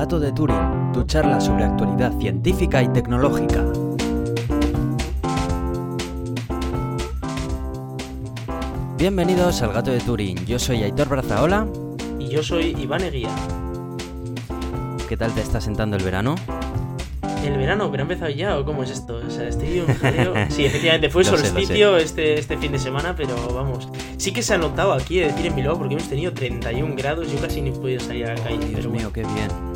Gato de Turing, tu charla sobre actualidad científica y tecnológica. Bienvenidos al Gato de Turing, yo soy Aitor Brazaola. Y yo soy Iván Eguía. ¿Qué tal te está sentando el verano? ¿El verano? ¿Pero ha empezado ya o cómo es esto? O sea, estoy un jaleo. Sí, efectivamente, fue sé, solsticio este, este fin de semana, pero vamos. Sí que se ha notado aquí, es decir, en Bilbao, porque hemos tenido 31 grados, yo casi ni he podido salir a la calle. Dios mío, bueno. qué bien.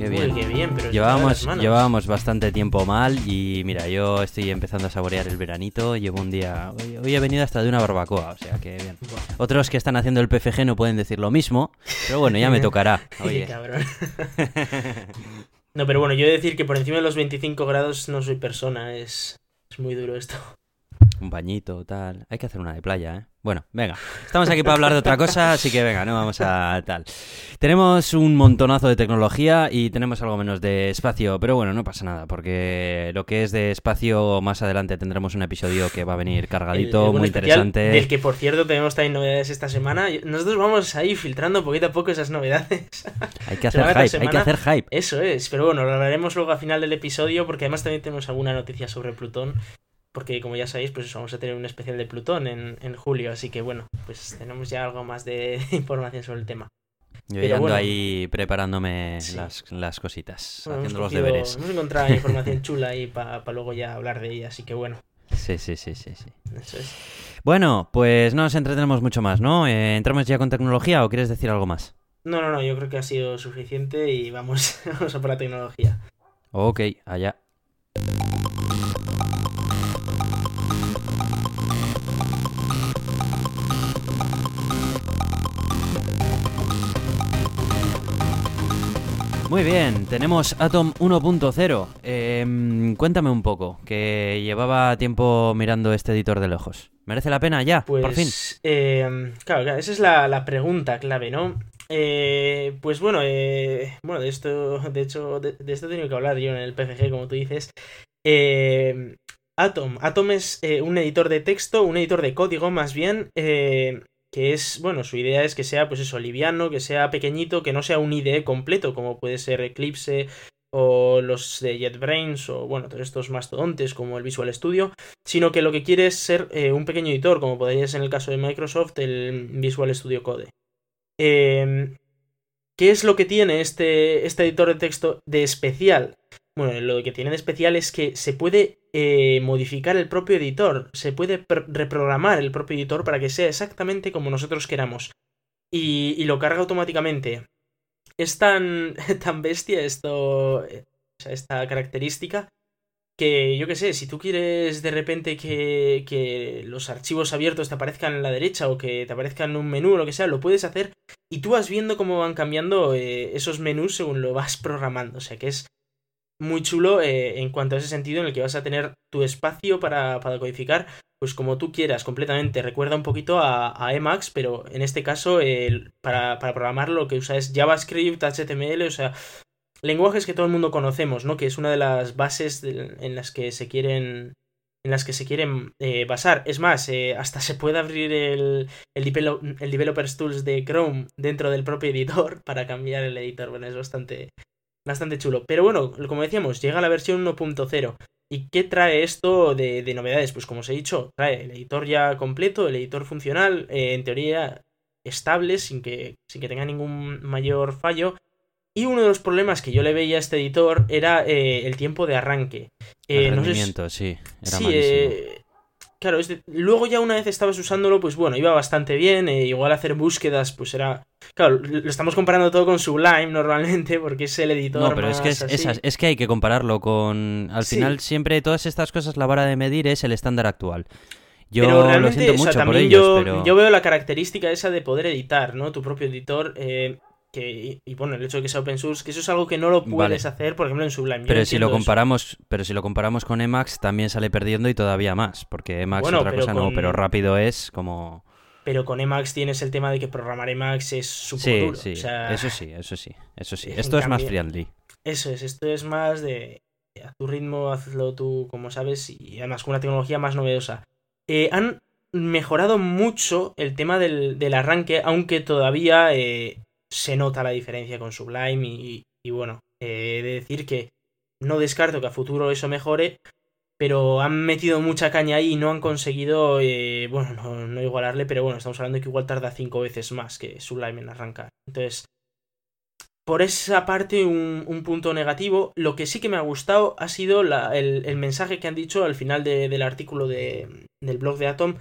Qué Uy, bien. qué bien, pero Llevábamos, llevábamos bastante tiempo mal y mira, yo estoy empezando a saborear el veranito. Llevo un día. Hoy, hoy he venido hasta de una barbacoa, o sea que bien. Otros que están haciendo el PFG no pueden decir lo mismo, pero bueno, ya me tocará. Oye. Cabrón. No, pero bueno, yo he de decir que por encima de los 25 grados no soy persona, es, es muy duro esto. Un bañito, tal. Hay que hacer una de playa, ¿eh? Bueno, venga. Estamos aquí para hablar de otra cosa, así que venga, no vamos a tal. Tenemos un montonazo de tecnología y tenemos algo menos de espacio, pero bueno, no pasa nada, porque lo que es de espacio, más adelante tendremos un episodio que va a venir cargadito, El- el muy interesante. Del que, por cierto, tenemos también novedades esta semana. Nosotros vamos ahí filtrando poquito a poco esas novedades. Hay que hacer hype, hay que hacer hype. Eso es, pero bueno, lo hablaremos luego al final del episodio porque además también tenemos alguna noticia sobre Plutón. Porque como ya sabéis, pues vamos a tener un especial de Plutón en, en julio, así que bueno, pues tenemos ya algo más de información sobre el tema. Yo ya ando bueno. ahí preparándome Sí. las, las cositas, Bueno, haciendo los cogido- deberes. Hemos encontrado información chula y para luego ya hablar de ella, así que bueno, Sí, sí, sí, sí, sí. eso es. Bueno, pues no nos entretenemos mucho más, ¿no? Eh, ¿Entramos ya con tecnología o quieres decir algo más? No, no, no, yo creo que ha sido suficiente y vamos, vamos a por la tecnología. Ok, allá. Muy bien, tenemos Atom 1.0. Em, cuéntame un poco, que llevaba tiempo mirando este editor de lejos. ¿Merece la pena ya? Pues, por fin. eh, claro, claro, esa es la, la pregunta clave, ¿no? Eh, pues bueno, eh, bueno, de esto, de hecho, de, de esto he tenido que hablar yo en el PFG, como tú dices. Eh, Atom. Atom es eh, un editor de texto, un editor de código más bien, eh, que es, bueno, su idea es que sea, pues eso, liviano, que sea pequeñito, que no sea un IDE completo, como puede ser Eclipse o los de JetBrains o, bueno, todos estos mastodontes como el Visual Studio, sino que lo que quiere es ser eh, un pequeño editor, como podría ser en el caso de Microsoft, el Visual Studio Code. Eh, ¿Qué es lo que tiene este, este editor de texto de especial? Bueno, lo que tiene de especial es que se puede eh, modificar el propio editor, se puede pr- reprogramar el propio editor para que sea exactamente como nosotros queramos. Y, y lo carga automáticamente. Es tan, tan bestia esto, esta característica que yo qué sé, si tú quieres de repente que, que los archivos abiertos te aparezcan en la derecha o que te aparezcan en un menú o lo que sea, lo puedes hacer y tú vas viendo cómo van cambiando eh, esos menús según lo vas programando. O sea que es muy chulo eh, en cuanto a ese sentido en el que vas a tener tu espacio para, para codificar, pues como tú quieras, completamente. Recuerda un poquito a, Emacs, pero en este caso para, para programarlo lo que usa es JavaScript, HTML, o sea, lenguajes que todo el mundo conocemos, ¿no? Que es una de las bases en las que se quieren en las que se quieren eh, basar. Es más, eh, hasta se puede abrir el, el, el Developers Tools de Chrome dentro del propio editor para cambiar el editor. Bueno, es bastante, bastante chulo. Pero bueno, como decíamos, llega la versión 1.0. ¿Y qué trae esto de, de novedades? Pues como os he dicho, trae el editor ya completo, el editor funcional, eh, en teoría estable, sin que, sin que tenga ningún mayor fallo. Y uno de los problemas que yo le veía a este editor era eh, el tiempo de arranque. Eh, el no sé si- rendimiento, sí, era sí, malísimo. eh, claro, es de- luego ya una vez estabas usándolo, pues bueno, iba bastante bien. eh, igual hacer búsquedas, pues era. Claro, lo estamos comparando todo con Sublime normalmente, porque es el editor. No, pero es que, es, más es así. as- es que hay que compararlo con... Al Sí. final siempre todas estas cosas la vara de medir es el estándar actual. Yo pero lo realmente, siento o sea, mucho por también ellos, yo, pero... yo veo la característica esa de poder editar, ¿no? Tu propio editor. eh, que, y, y bueno, el hecho de que sea open source, que eso es algo que no lo puedes hacer, por ejemplo, en Sublime. Yo Pero si lo eso. comparamos, pero si lo comparamos con Emacs también sale perdiendo y todavía más, porque Emacs Bueno, otra cosa no, pero rápido es como Pero con Emacs tienes el tema de que programar Emacs es súper Sí, duro. sí, o sea, eso sí, eso sí, eso sí. en Esto es más cambio- friendly. Eso es, esto es más de a tu ritmo, hazlo tú como sabes y además con una tecnología más novedosa. Eh, han mejorado mucho el tema del, del arranque, aunque todavía eh, se nota la diferencia con Sublime y, bueno, eh, de decir que no descarto que a futuro eso mejore, pero han metido mucha caña ahí y no han conseguido, eh, bueno, no, igualarle, pero bueno, estamos hablando de que igual tarda cinco veces más que Sublime en arrancar. Entonces, por esa parte, un, punto negativo. Lo que sí que me ha gustado ha sido el, mensaje que han dicho al final del artículo del blog de Atom.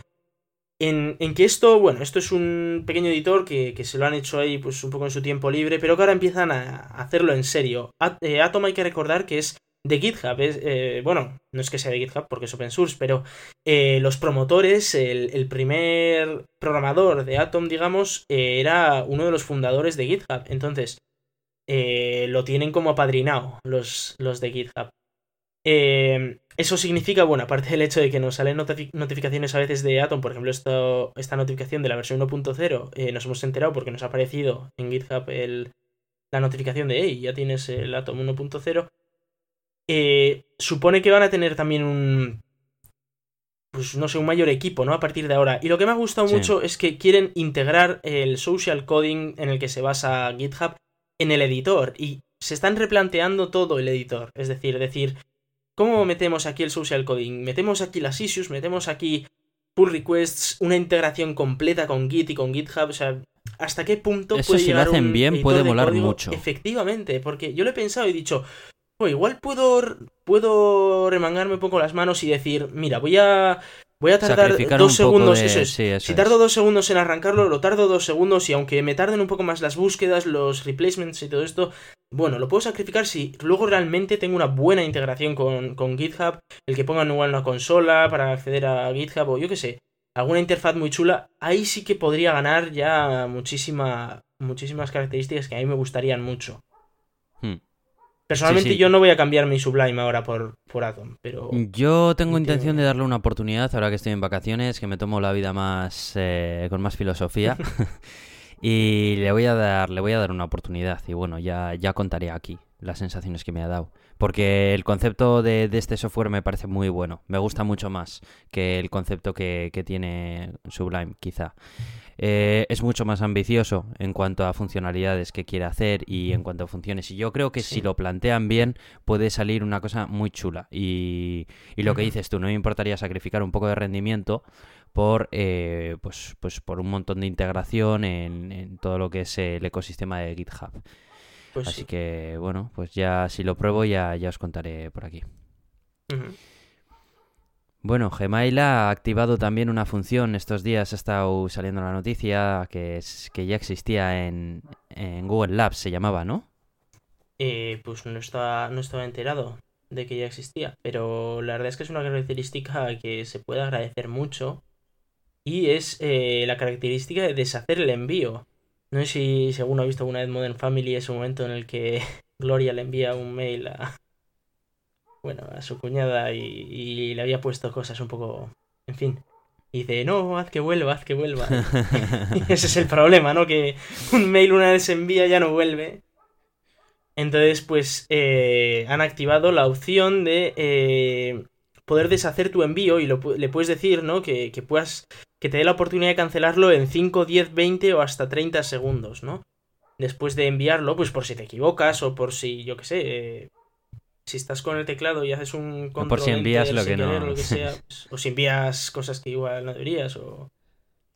En, que esto, bueno, esto es un pequeño editor que, se lo han hecho ahí pues un poco en su tiempo libre, pero que ahora empiezan a hacerlo en serio. Eh, Atom hay que recordar que es de GitHub. Es, eh, bueno, no es que sea de GitHub porque es open source, pero eh, los promotores, el, primer programador de Atom, digamos, era uno de los fundadores de GitHub. Entonces, lo tienen como apadrinado los, los de GitHub. Eh, eso significa, bueno, aparte del hecho de que nos salen notificaciones a veces de Atom, por ejemplo, esto, esta notificación de la versión 1.0, eh, nos hemos enterado porque nos ha aparecido en GitHub el, la notificación de, hey, ya tienes el Atom 1.0. supone que van a tener también un, pues no sé, un mayor equipo, ¿no? A partir de ahora. Y lo que me ha gustado mucho es que quieren integrar el social coding en el que se basa GitHub en el editor y se están replanteando todo el editor. Es decir, decir, ¿cómo metemos aquí el social coding? Metemos aquí las issues, metemos aquí pull requests, una integración completa con Git y con GitHub, o sea, ¿hasta qué punto Eso si lo hacen bien puede volar mucho. Efectivamente, porque yo lo he pensado y he dicho, igual puedo puedo remangarme un poco las manos y decir, mira, voy a Voy a tardar dos segundos. si tardo dos segundos en arrancarlo, lo tardo dos segundos. Y aunque me tarden un poco más las búsquedas, los replacements y todo esto, bueno, lo puedo sacrificar si luego realmente tengo una buena integración con, con GitHub. El que pongan igual una consola para acceder a GitHub o yo qué sé. Alguna interfaz muy chula. Ahí sí que podría ganar ya muchísima, muchísimas características que a mí me gustarían mucho. Hmm. Personalmente yo no voy a cambiar mi Sublime ahora por, por Atom, pero... Yo tengo intención de darle una oportunidad ahora que estoy en vacaciones, que me tomo la vida más eh, con más filosofía. y le voy a dar le voy a dar una oportunidad y bueno, ya, ya contaré aquí las sensaciones que me ha dado. Porque el concepto de, este software me parece muy bueno. Me gusta mucho más que el concepto que, que tiene Sublime, quizá. Eh, es mucho más ambicioso en cuanto a funcionalidades que quiere hacer y en cuanto a funciones. Y yo creo que si lo plantean bien puede salir una cosa muy chula. Y, lo que dices tú, no me importaría sacrificar un poco de rendimiento por eh, pues, pues por un montón de integración en, todo lo que es el ecosistema de GitHub. Pues Así que bueno, pues ya si lo pruebo ya, ya os contaré por aquí. Bueno, Gmail ha activado también una función estos días, ha estado saliendo la noticia que, es, que ya existía en, Google Labs, se llamaba, ¿no? Eh, pues no estaba, no estaba enterado de que ya existía, pero la verdad es que es una característica que se puede agradecer mucho y es eh, la característica de deshacer el envío. No sé si, según ha visto alguna vez Modern Family, es un momento en el que Gloria le envía un mail a, bueno, a su cuñada y, le había puesto cosas un poco, en fin. Y dice, no, haz que vuelva, haz que vuelva. y ese es el problema, ¿no? Que un mail una vez se envía ya no vuelve. Entonces, pues eh, han activado la opción de eh, poder deshacer tu envío y le puedes decir, ¿no? Que, que, puedas, que te dé la oportunidad de cancelarlo en 5, 10, 20 o hasta 30 segundos, ¿no? Después de enviarlo, pues por si te equivocas o por si, yo qué sé, eh, si estás con el teclado y haces un control por si envías lo que no lo que sea, pues, o si envías cosas que igual no deberías o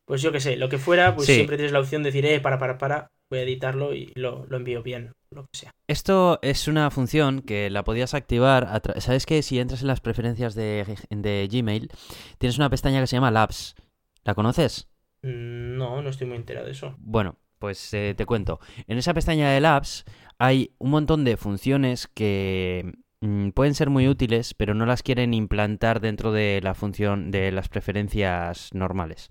pues yo que sé, lo que fuera, pues siempre tienes la opción de decir, eh, para, para, para, voy a editarlo y lo, envío bien, lo que sea. Esto es una función que la podías activar, ¿sabes que si entras en las preferencias de, de Gmail, tienes una pestaña que se llama Labs? ¿La conoces? No, no estoy muy enterado de eso. Bueno, pues eh, te cuento. En esa pestaña de Labs hay un montón de funciones que Mm, pueden ser muy útiles, pero no las quieren implantar dentro de la función de las preferencias normales.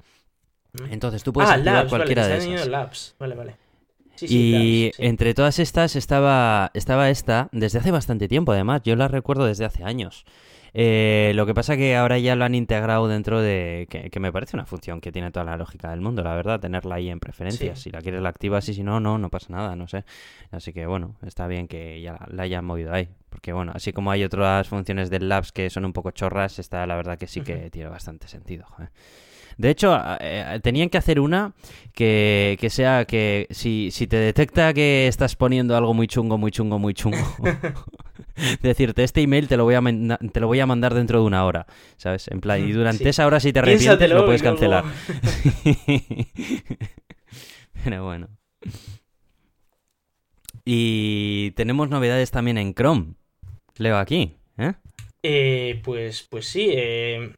Mm. Entonces tú puedes ah, activar cualquiera de esas. Vale, vale. Y entre todas estas estaba, estaba esta desde hace bastante tiempo, además. Yo la recuerdo desde hace años. Eh, lo que pasa que ahora ya lo han integrado dentro de... Que, me parece una función que tiene toda la lógica del mundo, la verdad, tenerla ahí en preferencias. Si la quieres la activas y si no, no, no pasa nada, no sé. Así que bueno, está bien que ya la, hayan movido ahí. Porque bueno, así como hay otras funciones del Labs que son un poco chorras, esta la verdad que sí que tiene bastante sentido. De hecho, eh, tenían que hacer una que, que sea que si, si, te detecta que estás poniendo algo muy chungo, muy chungo, muy chungo, decirte este email te lo voy a te lo voy a mandar dentro de una hora, ¿sabes? En plan, y durante esa hora si te arrepientes lo puedes cancelar. Pero bueno. Y tenemos novedades también en Chrome. Leo aquí, ¿eh? eh pues, pues sí. Eh,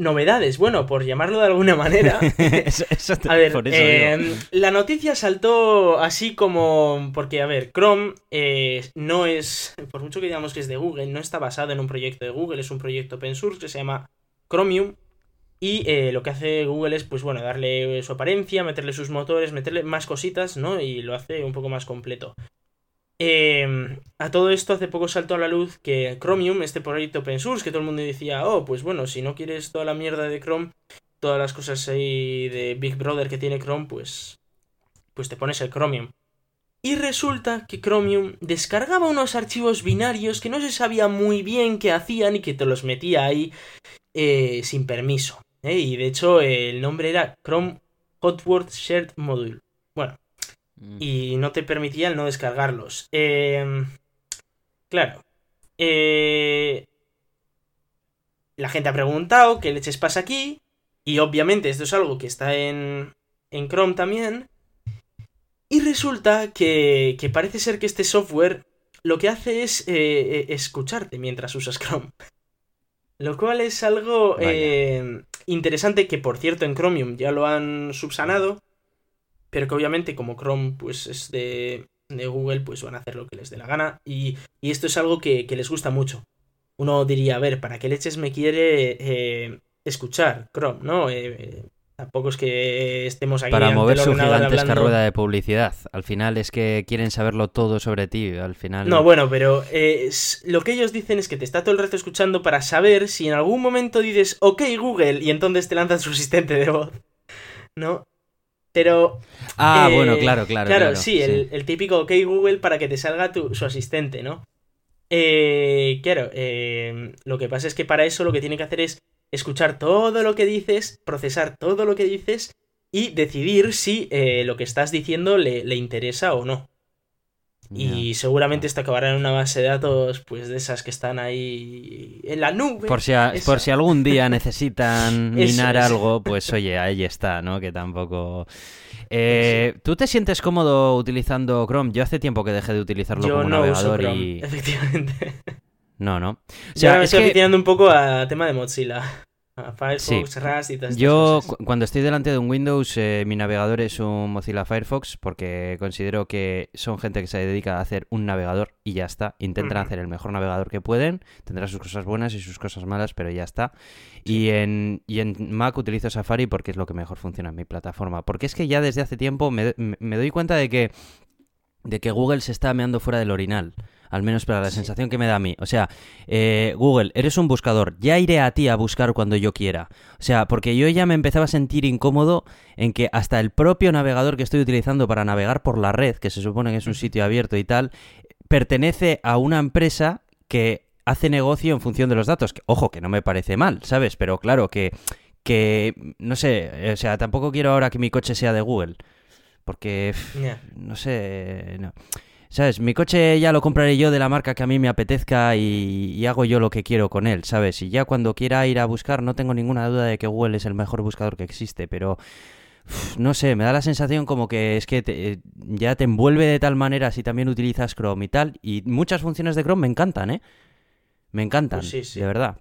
novedades, bueno, por llamarlo de alguna manera. a ver, em, la noticia saltó así como. Porque, a ver, Chrome eh, no es. Por mucho que digamos que es de Google, no está basado en un proyecto de Google, es un proyecto open source que se llama Chromium. Y lo que hace Google es, pues bueno, darle su apariencia, meterle sus motores, meterle más cositas, ¿no? Y lo hace un poco más completo. Em, a todo esto hace poco saltó a la luz que Chromium, este proyecto open source, que todo el mundo decía, oh, pues bueno, si no quieres toda la mierda de Chrome, todas las cosas ahí de Big Brother que tiene Chrome, pues, pues te pones el Chromium. Y resulta que Chromium descargaba unos archivos binarios que no se sabía muy bien qué hacían y que te los metía ahí eh, sin permiso. ¿eh? Y de hecho el nombre era Chrome Hotword Shared Module. Bueno. Y no te permitía el no descargarlos. Em, claro. Eh, la gente ha preguntado qué leches pasa aquí. Y obviamente esto es algo que está en, en Chrome también. Y resulta que, que, parece ser que este software lo que hace es eh, eh, escucharte mientras usas Chrome. Lo cual es algo interesante que, por cierto, en Chromium ya lo han subsanado pero que obviamente como Chrome pues es de, Google, pues van a hacer lo que les dé la gana. Y, esto es algo que, les gusta mucho. Uno diría, a ver, ¿para qué leches me quiere eh, escuchar Chrome? ¿No? Eh, eh, tampoco es que estemos ahí. Para mover su gigantesca rueda de publicidad. Al final es que quieren saberlo todo sobre ti. Al final. No, bueno, pero lo que ellos dicen es que te está todo el resto escuchando para saber si en algún momento dices, ok, Google, y entonces te lanzan su asistente de voz. ¿No? Pero. Ah, eh, bueno, claro, claro. Claro, sí, El, típico OK Google para que te salga tu, su asistente, ¿no? Eh, claro, eh, lo que pasa es que para eso lo que tiene que hacer es escuchar todo lo que dices, procesar todo lo que dices y decidir si lo que estás diciendo le, le interesa o no. Y seguramente esto acabará en una base de datos, pues de esas que están ahí en la nube. Por si, por si algún día necesitan minar algo, pues oye, ahí está, ¿no? Que tampoco... Eh, ¿Tú te sientes cómodo utilizando Chrome? Yo hace tiempo que dejé de utilizarlo como no navegador uso Chrome, y... Efectivamente. No, no. O sea, me estoy que... un poco a tema de Mozilla. Firefox, Rust y todas Yo cuando estoy delante de un Windows, eh, mi navegador es un Mozilla Firefox porque considero que son gente que se dedica a hacer un navegador y ya está. Intentan hacer el mejor navegador que pueden, tendrá sus cosas buenas y sus cosas malas, pero ya está. Y, en, y en Mac utilizo Safari porque es lo que mejor funciona en mi plataforma. Porque es que ya desde hace tiempo me, me doy cuenta de que, de que Google se está meando fuera del orinal al menos para la sensación que me da a mí. O sea, eh, Google, eres un buscador, ya iré a ti a buscar cuando yo quiera. O sea, porque yo ya me empezaba a sentir incómodo en que hasta el propio navegador que estoy utilizando para navegar por la red, que se supone que es un sitio abierto y tal, pertenece a una empresa que hace negocio en función de los datos. ojo, que no me parece mal, ¿sabes? Pero claro que que no sé, o sea, tampoco quiero ahora que mi coche sea de Google, porque no sé, no. ¿Sabes? Mi coche ya lo compraré yo de la marca que a mí me apetezca y, hago yo lo que quiero con él, ¿sabes? Y ya cuando quiera ir a buscar, no tengo ninguna duda de que Google es el mejor buscador que existe, pero no sé, me da la sensación como que es que eh, ya te envuelve de tal manera si también utilizas Chrome y tal. Y muchas funciones de Chrome me encantan, ¿eh? Me encantan, pues de verdad.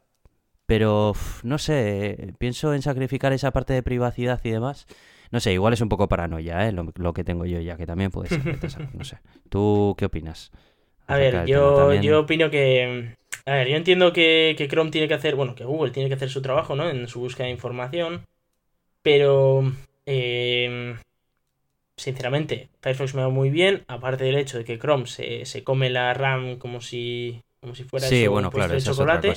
Pero no sé, pienso en sacrificar esa parte de privacidad y demás. No sé, igual es un poco paranoia, ¿eh? Lo, que tengo yo ya, que también puede ser. no sé. ¿Tú qué opinas? A ver, yo, yo opino que... A ver, yo entiendo que, Chrome tiene que hacer, bueno, que Google tiene que hacer su trabajo, ¿no? En su búsqueda de información. Pero... Em, sinceramente, Firefox me va muy bien, aparte del hecho de que Chrome se, se come la RAM como si, como si fuera sí, bueno, claro, de chocolate.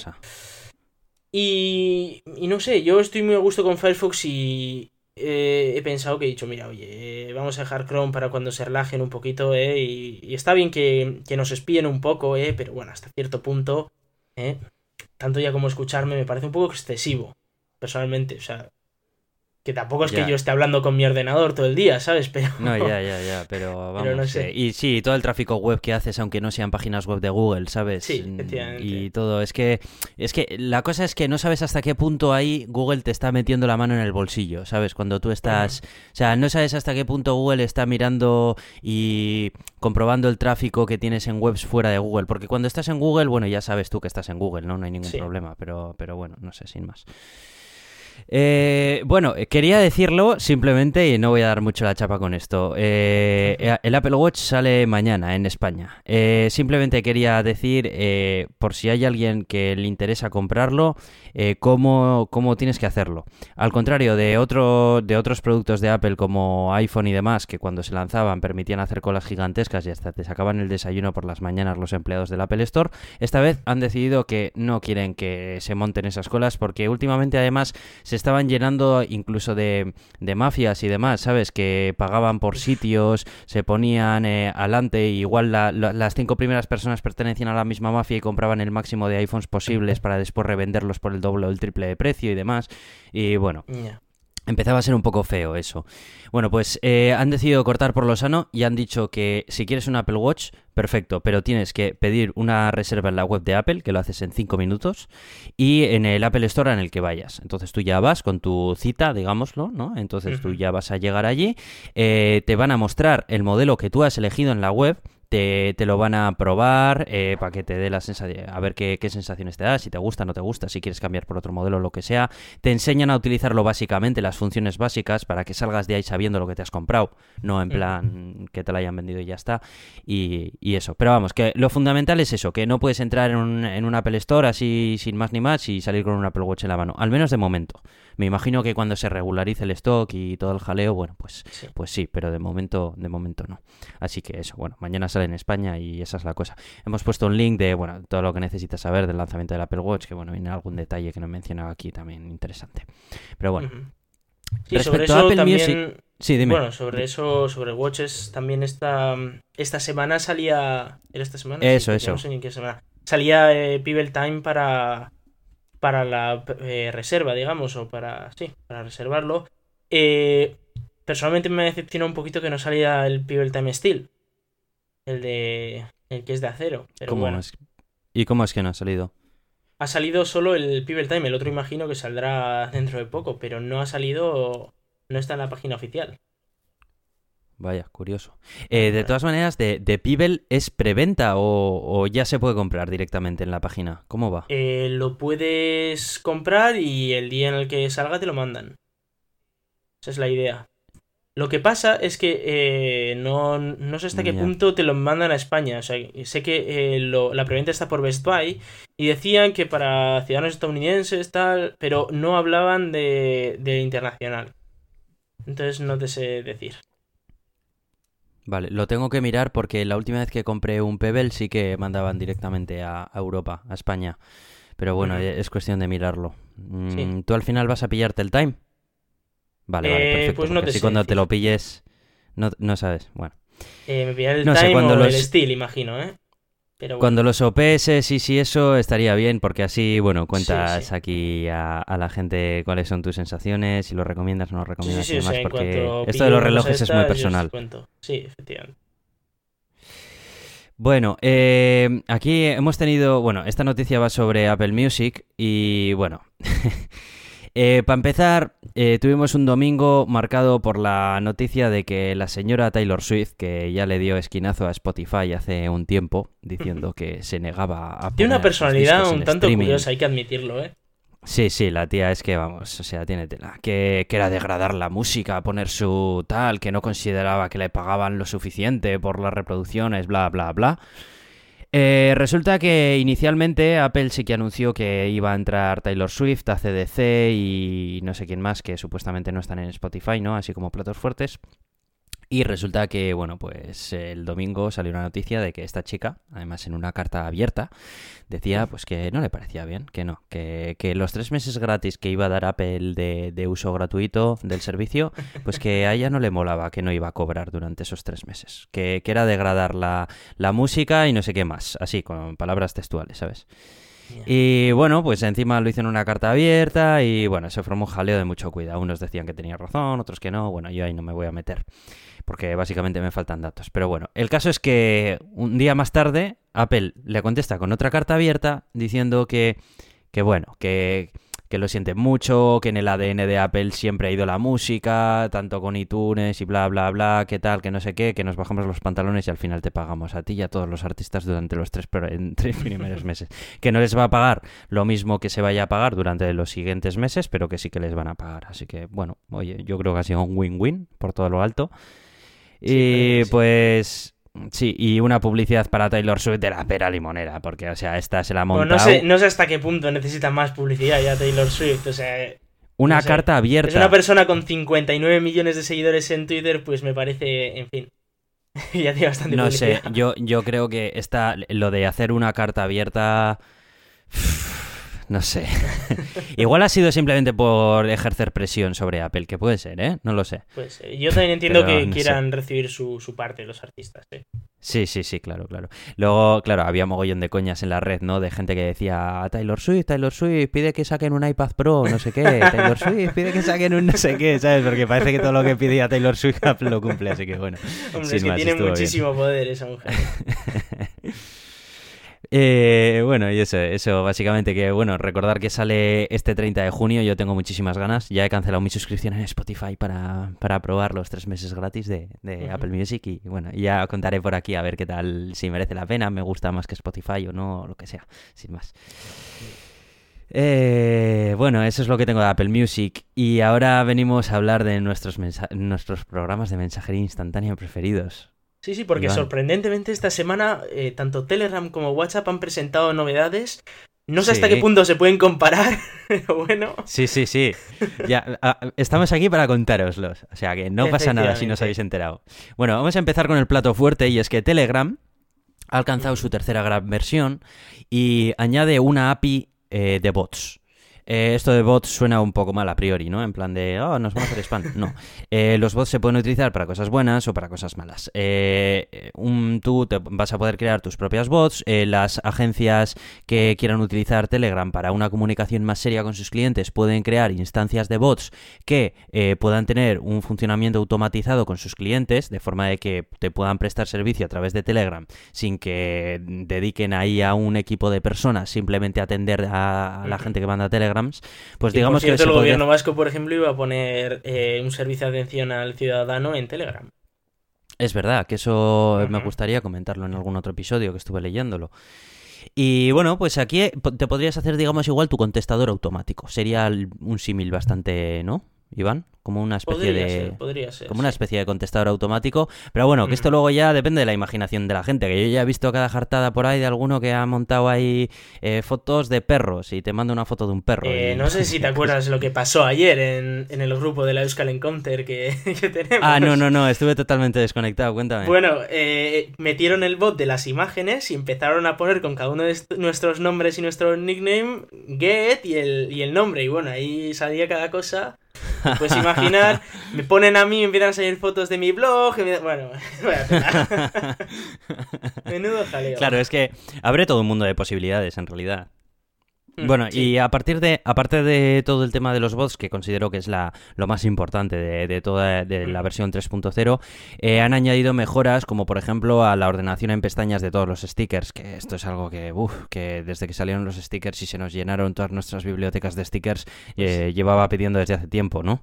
Y, y no sé, yo estoy muy a gusto con Firefox y, eh, he pensado que he dicho, mira, oye, vamos a dejar Chrome para cuando se relajen un poquito, ¿eh? Y, está bien que, nos espíen un poco, ¿eh? Pero bueno, hasta cierto punto, ¿eh? Tanto ya como escucharme me parece un poco excesivo, personalmente. O sea, Que tampoco es Ya. que yo esté hablando con mi ordenador todo el día, ¿sabes? Pero. No, ya, ya, ya, pero vamos. no sé. eh, Y sí, todo el tráfico web que haces, aunque no sean páginas web de Google, ¿sabes? Sí, Mm, efectivamente. Y todo, es que, es que la cosa es que no sabes hasta qué punto ahí Google te está metiendo la mano en el bolsillo, ¿sabes? Cuando tú estás, o sea, no sabes hasta qué punto Google está mirando y comprobando el tráfico que tienes en webs fuera de Google, porque cuando estás en Google, bueno, ya sabes tú que estás en Google, ¿no? No hay ningún Sí. problema, pero, pero bueno, no sé, sin más. Eh, bueno, eh, quería decirlo simplemente y no voy a dar mucho la chapa con esto. Eh, el Apple Watch sale mañana en España. Eh, simplemente quería decir, por si hay alguien que le interesa comprarlo, cómo, cómo tienes que hacerlo. Al contrario de, otro, de otros productos de Apple como iPhone y demás, que cuando se lanzaban permitían hacer colas gigantescas y hasta te sacaban el desayuno por las mañanas los empleados del Apple Store, esta vez han decidido que no quieren que se monten esas colas porque últimamente además se estaban llenando incluso de, de mafias y demás, ¿sabes? Que pagaban por sitios, se ponían eh, alante, y igual la- la- las cinco primeras personas pertenecían a la misma mafia y compraban el máximo de iPhones posibles para después revenderlos por el doble o el triple de precio y demás. Y bueno. Empezaba a ser un poco feo eso. Bueno, pues eh, han decidido cortar por lo sano y han dicho que si quieres un Apple Watch, perfecto, pero tienes que pedir una reserva en la web de Apple, que lo haces en 5 minutos, y en el Apple Store en el que vayas. Entonces tú ya vas con tu cita, digámoslo, ¿no? Entonces tú ya vas a llegar allí, eh, te van a mostrar el modelo que tú has elegido en la web, te, te lo van a probar eh, para que te dé la sensación, a ver qué, qué sensaciones te da, si te gusta, no te gusta, si quieres cambiar por otro modelo, lo que sea. Te enseñan a utilizarlo básicamente, las funciones básicas, para que salgas de ahí sabiendo lo que te has comprado, no en plan que te lo hayan vendido y ya está. Y, y eso. Pero vamos, que lo fundamental es eso, que no puedes entrar en un, en un Apple Store así sin más ni más y salir con un Apple Watch en la mano, al menos de momento. Me imagino que cuando se regularice el stock y todo el jaleo, bueno, pues, Sí. pues sí, pero de momento, de momento no. Así que eso, bueno, mañana sale en España y esa es la cosa. Hemos puesto un link de, bueno, todo lo que necesitas saber del lanzamiento del Apple Watch, que bueno, viene algún detalle que no he mencionado aquí también interesante. Pero bueno, Ujú. Sí, sobre respecto a eso Apple también. Music- sí, dime. Bueno, sobre eso, sobre Watches, también esta, esta semana salía. ¿Era esta semana? Eso, Sí, eso. No sé en qué semana. Salía eh, Time para, para la eh, reserva, digamos, o para. Sí, para reservarlo. Eh, personalmente me decepcionó un poquito que no salía el Pebble Time Steel. El de. El que es de acero. Pero ¿Cómo bueno. es? ¿Y cómo es que no ha salido? Ha salido solo el Pebble Time, el otro imagino que saldrá dentro de poco, pero no ha salido. No está en la página oficial. Vaya, curioso. Eh, de todas maneras, ¿de, de Pebble es preventa o, o ya se puede comprar directamente en la página? ¿Cómo va? Eh, lo puedes comprar y el día en el que salga te lo mandan. Esa es la idea. Lo que pasa es que eh, no, no sé hasta qué punto te lo mandan a España. O sea, sé que lo- la preventa está por Best Buy y decían que para ciudadanos estadounidenses tal, pero no hablaban de, de internacional. Entonces no te sé decir. Vale, lo tengo que mirar porque la última vez que compré un Pebble sí que mandaban directamente a, a Europa, a España. Pero bueno, es cuestión de mirarlo. Mm, Sí. ¿Tú al final vas a pillarte el time? Vale, vale, Eh, perfecto. pues no porque te así sé cuando te lo pilles, no, no sabes. Bueno. Eh, me pillaré el No sé, Time cuando o los- el Steel, imagino, ¿eh? Pero bueno. Cuando los OPS, sí, sí, eso estaría bien, porque así, bueno, cuentas sí. aquí a, a la gente cuáles son tus sensaciones, si lo recomiendas o no lo recomiendas sí, y o demás, sea, porque esto de los relojes es muy personal. Sí, efectivamente. Bueno, eh, aquí hemos tenido, bueno, esta noticia va sobre Apple Music y bueno, para empezar, eh, tuvimos un domingo marcado por la noticia de que la señora Taylor Swift, que ya le dio esquinazo a Spotify hace un tiempo, diciendo que se negaba a... Tiene una personalidad un tanto streaming. curiosa, hay que admitirlo, ¿eh? Sí, sí, la tía es que, vamos, o sea, tiene tela. Que, que era degradar la música, poner su tal, que no consideraba que le pagaban lo suficiente por las reproducciones, bla, bla, bla. Eh, resulta que inicialmente Apple sí que anunció que iba a entrar Taylor Swift, ACDC y no sé quién más que supuestamente no están en Spotify, ¿no? Así como platos fuertes. Y resulta que, bueno, pues el domingo salió una noticia de que esta chica, además en una carta abierta, decía pues que no le parecía bien, que no, que, que los tres meses gratis que iba a dar Apple de, de uso gratuito del servicio, pues que a ella no le molaba, que no iba a cobrar durante esos tres meses, que, que era degradar la, la música y no sé qué más, así, con palabras textuales, ¿sabes? Y bueno, pues encima lo hizo en una carta abierta y bueno, se formó un jaleo de mucho cuidado. Unos decían que tenía razón, otros que no. Bueno, yo ahí no me voy a meter porque básicamente me faltan datos. Pero bueno, el caso es que un día más tarde Apple le contesta con otra carta abierta diciendo que, que bueno, que que lo siente mucho, que en el ADN de Apple siempre ha ido la música, tanto con iTunes y bla, bla, bla, qué tal, que no sé qué, que nos bajamos los pantalones y al final te pagamos a ti y a todos los artistas durante los tres, tres primeros meses. Que no les va a pagar lo mismo que se vaya a pagar durante los siguientes meses, pero que sí que les van a pagar. Así que, bueno, oye, yo creo que ha sido un win-win por todo lo alto. y pues Sí, y una publicidad para Taylor Swift de la pera limonera, porque, o sea, esta se la ha montado... no, sé, no sé hasta qué punto necesita más publicidad ya Taylor Swift, o sea... Una carta abierta. Es una persona con 59 millones de seguidores en Twitter, pues me parece, en fin... ya tiene bastante No sé, yo, yo creo que esta, lo de hacer una carta abierta... No sé. Igual ha sido simplemente por ejercer presión sobre Apple, que puede ser, ¿eh? No lo sé. Pues yo también entiendo que quieran recibir su, su, parte los artistas, ¿eh? Sí, sí, sí, claro, claro. Luego, claro, había mogollón de coñas en la red, ¿no? De gente que decía, Taylor Swift, Taylor Swift, pide que saquen un iPad Pro, no sé qué, Taylor Swift, pide que saquen un no sé qué, ¿sabes? Porque parece que todo lo que pide a Taylor Swift Apple lo cumple, así que bueno. Hombre, es que tiene muchísimo poder esa mujer. Eh, bueno, y eso, eso, básicamente que, bueno, recordar que sale este 30 de junio, yo tengo muchísimas ganas, ya he cancelado mi suscripción en Spotify para, para probar los tres meses gratis de, Apple Music y, bueno, ya contaré por aquí a ver qué tal, si merece la pena, me gusta más que Spotify o no, lo que sea, sin más. Eh, bueno, eso es lo que tengo de Apple Music. Y ahora venimos a hablar de nuestros, nuestros programas de mensajería instantánea preferidos. Sí, sí, porque sorprendentemente esta semana eh, tanto Telegram como WhatsApp han presentado novedades. No sé hasta qué punto se pueden comparar, pero bueno. Sí, sí, sí. Ya, estamos aquí para contároslos. O sea que no pasa nada si no os habéis enterado. Bueno, vamos a empezar con el plato fuerte y es que Telegram ha alcanzado su tercera gran versión y añade una API eh, de bots. Eh, esto de bots suena un poco mal a priori, ¿no? En plan de, oh, nos van a hacer spam. No. Eh, los bots se pueden utilizar para cosas buenas o para cosas malas. Eh, un, tú te vas a poder crear tus propias bots. las agencias que quieran utilizar Telegram para una comunicación más seria con sus clientes pueden crear instancias de bots que puedan tener un funcionamiento automatizado con sus clientes, de forma de que te puedan prestar servicio a través de Telegram sin que dediquen ahí a un equipo de personas simplemente a atender a, la gente que manda Telegram pues digamos que... el gobierno vasco, por ejemplo, iba a poner eh, un servicio de atención al ciudadano en Telegram. Es verdad, que eso me gustaría comentarlo en algún otro episodio que estuve leyéndolo. Y bueno, pues aquí te podrías hacer, digamos, igual tu contestador automático. Sería un símil bastante, ¿no? Iván, como una especie de como una especie de contestador automático, pero bueno, que esto luego ya depende de la imaginación de la gente, que yo ya he visto cada jartada por ahí de alguno que ha montado ahí eh, fotos de perros y te manda una foto de un perro. Eh, no sé si te acuerdas lo que pasó ayer en, el grupo de la Euskal Encounter que, tenemos. Ah, no, no, no, estuve totalmente desconectado, cuéntame. Bueno, eh, metieron el bot de las imágenes y empezaron a poner con cada uno de nuestros nombres y nuestro nickname, get y el, y el nombre, y bueno, ahí salía cada cosa pues imaginar, me ponen a mí, me empiezan a salir fotos de mi blog. Bueno, menudo jaleo. Claro, es que abre todo un mundo de posibilidades en realidad. Mm, bueno, y a partir de, aparte de todo el tema de los bots, que considero que es la, lo más importante de, toda de la mm. versión 3.0, eh, han añadido mejoras como por ejemplo a la ordenación en pestañas de todos los stickers, que esto es algo que, uff, que desde que salieron los stickers y se nos llenaron todas nuestras bibliotecas de stickers, eh, llevaba pidiendo desde hace tiempo, ¿no?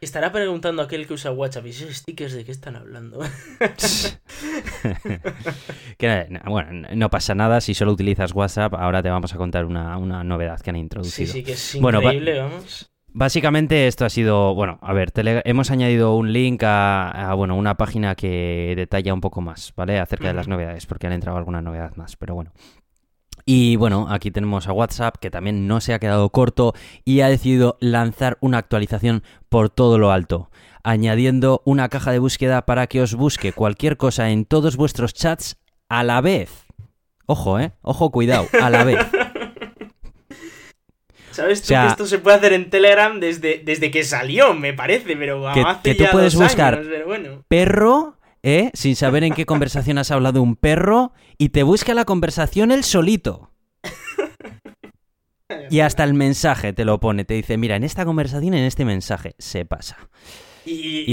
Estará preguntando a aquel que usa WhatsApp, ¿y esos stickers de qué están hablando? bueno, no pasa nada si solo utilizas WhatsApp. Ahora te vamos a contar una, novedad que han introducido. Sí, sí, que es increíble, vamos. Básicamente esto ha sido, bueno, a ver, hemos añadido un link a, bueno, una página que detalla un poco más, ¿vale? Acerca de las novedades, porque han entrado alguna novedad más, pero bueno. Y bueno, aquí tenemos a WhatsApp que también no se ha quedado corto y ha decidido lanzar una actualización por todo lo alto, añadiendo una caja de búsqueda para que os busque cualquier cosa en todos vuestros chats a la vez. Ojo, eh, ojo, cuidado, a la vez. ¿Sabes tú que esto se puede hacer en Telegram desde, desde que salió, me parece, pero que, hace tú puedes buscar bueno. perro ¿eh? sin saber en qué conversación has hablado un perro y te busca la conversación el solito. Y hasta el mensaje te lo pone, te dice, mira, en esta conversación, en este mensaje, se pasa. Y, Y-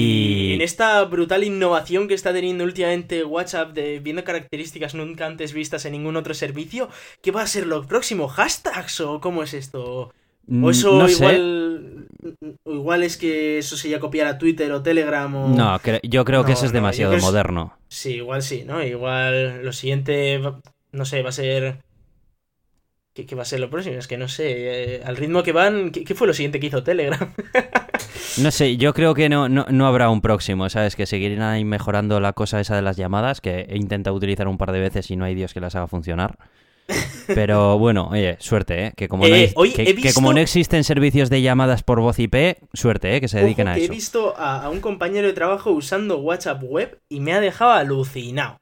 y en esta brutal innovación que está teniendo últimamente WhatsApp de viendo características nunca antes vistas en ningún otro servicio, ¿qué va a ser lo próximo? ¿Hashtags o cómo es esto? Mm, O eso no igual o igual es que eso se ya copiar a Twitter o Telegram o No, cre- yo creo que eso es demasiado es- moderno. Sí, igual sí, ¿no? Igual lo siguiente no sé, va a ser ¿Qué, qué va a ser lo próximo? Es que no sé, eh, al ritmo que van, ¿qué, qué fue lo siguiente que hizo Telegram? No sé, yo creo que no, no, no habrá un próximo, ¿sabes? Que seguirán ahí mejorando la cosa esa de las llamadas, que he intentado utilizar un par de veces y no hay Dios que las haga funcionar. Pero bueno, oye, suerte, ¿eh? Que como, no, Eh, hay- que, como no existen servicios de llamadas por voz IP, suerte, ¿eh? Que se dediquen Ojo, a que eso. He visto a, a un compañero de trabajo usando WhatsApp web y me ha dejado alucinado.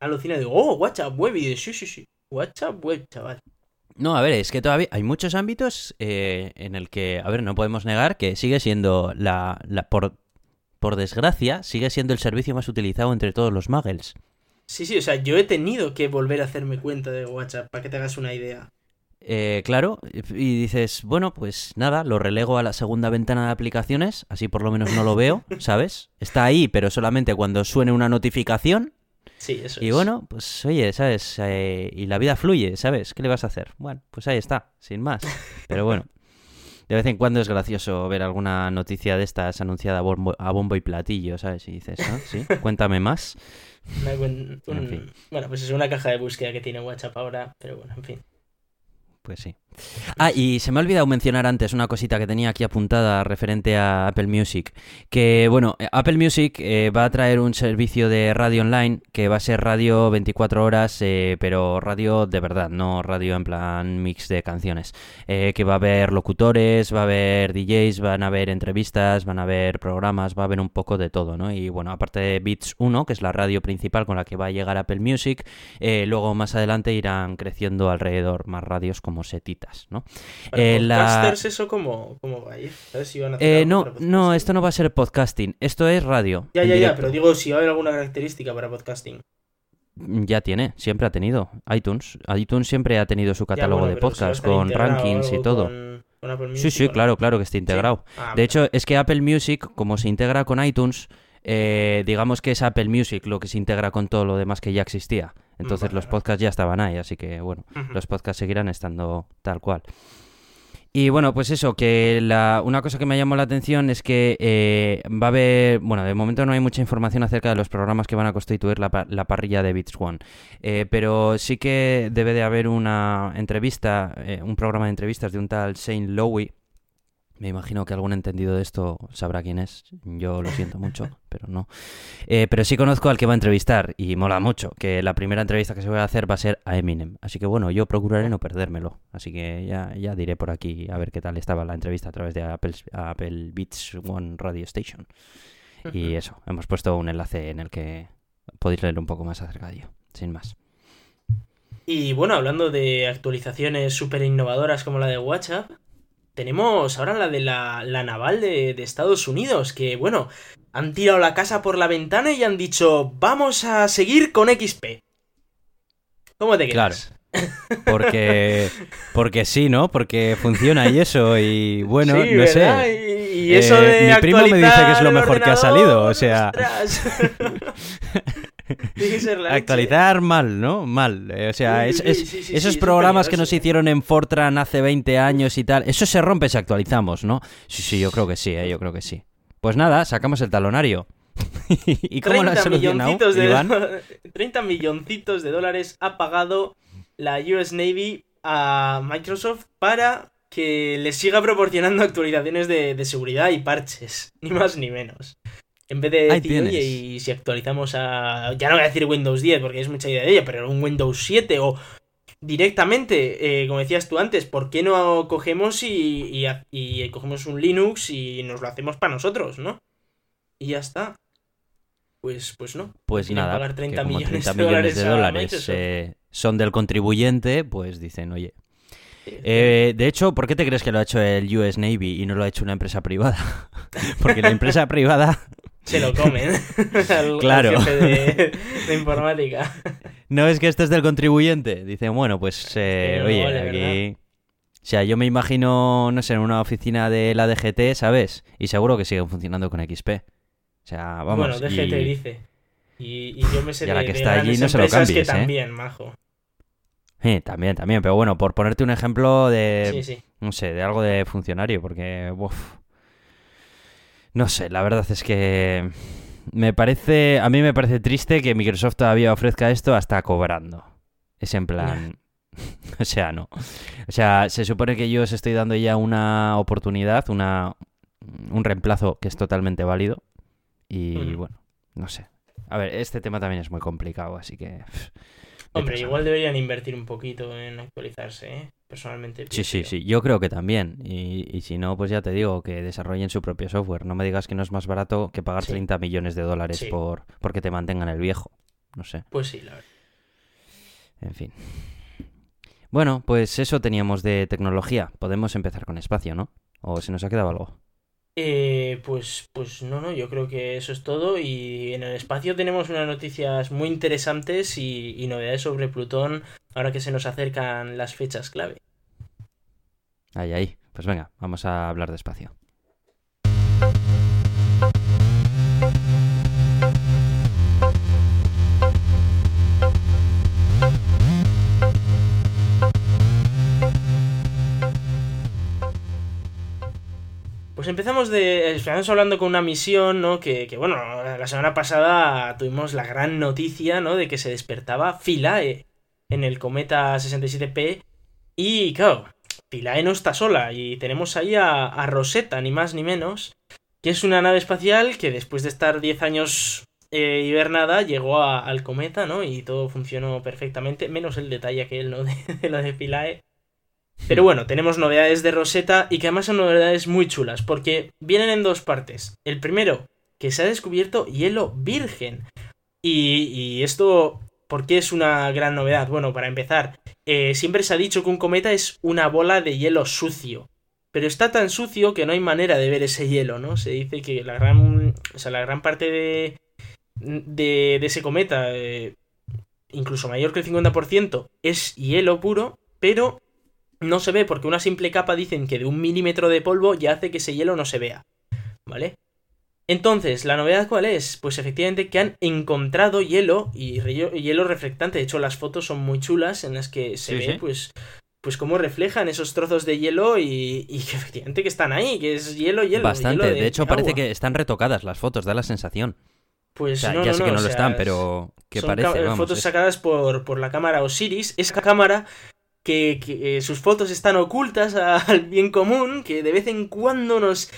Alucinado. Digo, oh, WhatsApp web. Y digo, sí, sí, sí. WhatsApp web, chaval. No, a ver, es que todavía hay muchos ámbitos eh, en el que, a ver, no podemos negar que sigue siendo la, la por, por desgracia, sigue siendo el servicio más utilizado entre todos los muggles. Sí, sí, o sea, yo he tenido que volver a hacerme cuenta de WhatsApp para que te hagas una idea. Eh, claro, y dices, bueno, pues nada, lo relego a la segunda ventana de aplicaciones, así por lo menos no lo veo, ¿sabes? Está ahí, pero solamente cuando suene una notificación. Sí, eso Y es. bueno, pues oye, ¿sabes? Eh, y la vida fluye, ¿sabes? ¿Qué le vas a hacer? Bueno, pues ahí está, sin más. Pero bueno, de vez en cuando es gracioso ver alguna noticia de estas anunciada a bombo, a bombo y platillo, ¿sabes? Y dices, ¿no? Sí, cuéntame más. Una cuen- un- En fin. Bueno, pues es una caja de búsqueda que tiene WhatsApp ahora, pero bueno, en fin. Pues sí. Ah, y se me ha olvidado mencionar antes una cosita que tenía aquí apuntada referente a Apple Music. Que, bueno, Apple Music eh, va a traer un servicio de radio online que va a ser radio 24 horas, eh, pero radio de verdad, no radio en plan mix de canciones. Eh, que va a haber locutores, va a haber DJs, van a haber entrevistas, van a haber programas, va a haber un poco de todo, ¿no? Y bueno, aparte de Beats 1, que es la radio principal con la que va a llegar Apple Music, eh, luego más adelante irán creciendo alrededor más radios como setitas, ¿no? Para Eh, la- podcasters, ¿eso cómo, cómo va a ir? ¿Sabes si van a hacer Eh, no, no, esto no va a ser podcasting, esto es radio. Ya, ya, ya, pero digo si va a haber alguna característica para podcasting. Ya tiene, siempre ha tenido. iTunes, iTunes siempre ha tenido su Ya, catálogo bueno, de pero podcast con rankings y todo. con- con Apple Sí, Music sí, no. claro, claro que está integrado. Ah, De hecho, es que Apple Music, como se integra con iTunes, eh, digamos que es Apple Music lo que se integra con todo lo demás que ya existía. Entonces Vale, los podcasts ya estaban ahí, así que bueno, los podcasts seguirán estando tal cual. Y bueno, pues eso, que la, una cosa que me llamó la atención es que eh, va a haber, bueno, de momento no hay mucha información acerca de los programas que van a constituir la, la parrilla de Beats One, Eh, pero sí que debe de haber una entrevista, eh, un programa de entrevistas de un tal Shane Lowy. Me imagino que algún entendido de esto sabrá quién es. Yo lo siento mucho, pero no. Eh, pero sí conozco al que va a entrevistar y mola mucho, que la primera entrevista que se va a hacer va a ser a Eminem. Así que bueno, yo procuraré no perdérmelo. Así que ya, ya diré por aquí a ver qué tal estaba la entrevista a través de Apple, Apple Beats One Radio Station. Y eso, hemos puesto un enlace en el que podéis leer un poco más acerca de ello, sin más. Y bueno, hablando de actualizaciones súper innovadoras como la de WhatsApp, tenemos ahora la de la, la naval de, de Estados Unidos, que bueno, han tirado la casa por la ventana y han dicho, vamos a seguir con XP. ¿Cómo te quedas? Porque, porque sí, ¿no? Porque funciona y eso, y bueno, Sí, no ¿verdad? sé. Y, y eso Eh, de mi primo me dice que es lo mejor que ha salido, o sea- Actualizar mal, ¿no? Mal. Eh, O sea, Sí, es- sí, es- sí, sí, sí, esos eso es programas que nos hicieron en Fortran hace 20 años y tal, eso se rompe si actualizamos, ¿no? Sí, sí, yo creo que sí, eh, yo creo que sí. Pues nada, sacamos el talonario. ¿Y cómo lo 30 has solucionado, milloncitos de, Iván? 30 milloncitos de dólares ha pagado la US Navy a Microsoft para que les siga proporcionando actualizaciones de, de seguridad y parches, ni más ni menos. En vez de Ahí decir, oye, y si actualizamos a. Ya no voy a decir Windows 10 porque es mucha idea de ella, pero un Windows 7 o directamente, eh, como decías tú antes, ¿por qué no cogemos y, y ha- y cogemos un Linux y nos lo hacemos para nosotros, ¿no? Y ya está. Pues, pues no. Pues Quieren nada, pagar 30 que como millones 30 de millones de dólares eh, son del contribuyente, pues dicen, oye. Eh, de hecho, ¿por qué te crees que lo ha hecho el US Navy y no lo ha hecho una empresa privada? Porque la empresa privada Se lo comen. al, Claro. al jefe de, de informática. no es que esto es del contribuyente. Dicen, bueno, pues eh, oye, vale, aquí O sea, yo me imagino, no sé, en una oficina de la DGT, ¿sabes? Y seguro que siguen funcionando con XP. O sea, vamos. Bueno, DGT y- dice. Y, y yo me sé Y a la que de está allí no se lo cambies, que ¿eh? también, majo. Sí, también, también. Pero bueno, por ponerte un ejemplo de, Sí, sí. no sé, de algo de funcionario, porque, uf, no sé, la verdad es que me parece, a mí me parece triste que Microsoft todavía ofrezca esto hasta cobrando. Es en plan, o sea, no. O sea, se supone que yo os estoy dando ya una oportunidad, una, un reemplazo que es totalmente válido. Y bueno, no sé. A ver, este tema también es muy complicado, así que... pff, Hombre, igual deberían invertir un poquito en actualizarse, ¿eh? Personalmente. Sí, sí, sí, yo creo que también. Y, y si no, pues ya te digo, que desarrollen su propio software. No me digas que no es más barato que pagar Sí. 30 millones de dólares Sí. por porque te mantengan el viejo. No sé, Pues sí, la verdad. en fin. Bueno, pues eso teníamos de tecnología. Podemos empezar con espacio, ¿no? ¿O se nos ha quedado algo? Eh, pues, pues no, no, yo creo que eso es todo. Y en el espacio tenemos unas noticias muy interesantes y, y novedades sobre Plutón ahora que se nos acercan las fechas clave. Ahí, ahí. Pues venga, vamos a hablar de espacio. Pues empezamos de. Empezamos hablando con una misión, ¿no? Que, que, bueno, la semana pasada tuvimos la gran noticia, ¿no? De que se despertaba Philae en el cometa 67P. Y claro, Philae no está sola. Y tenemos ahí a, Rosetta, ni más ni menos. Que es una nave espacial que después de estar 10 años eh, hibernada llegó a- al cometa, ¿no? Y todo funcionó perfectamente. Menos el detalle aquel, ¿no? De, de lo de Philae. Pero bueno, tenemos novedades de Rosetta y que además son novedades muy chulas, porque vienen en dos partes. El primero, que se ha descubierto hielo virgen. Y, y esto, ¿por qué es una gran novedad? Bueno, para empezar, eh, siempre se ha dicho que un cometa es una bola de hielo sucio. Pero está tan sucio que no hay manera de ver ese hielo, ¿no? Se dice que la gran, o sea, la gran parte de, de, de ese cometa, eh, incluso mayor que el 50%, es hielo puro, pero no se ve porque una simple capa dicen que de un milímetro de polvo ya hace que ese hielo no se vea. ¿Vale? Entonces, ¿la novedad cuál es? Pues efectivamente que han encontrado hielo y hielo reflectante. De hecho, las fotos son muy chulas en las que se Sí, ve, sí. pues, pues cómo reflejan esos trozos de hielo y, y que efectivamente que están ahí, que es hielo, hielo. Bastante. hielo De, hecho, parece que están retocadas las fotos, da la sensación. Pues O sea, no, ya no, sé que no lo sea, están, es- pero que son parece, vamos. fotos es- sacadas por, por la cámara Osiris. Esa cámara que, eh, sus fotos están ocultas al bien común, que de vez en cuando nos,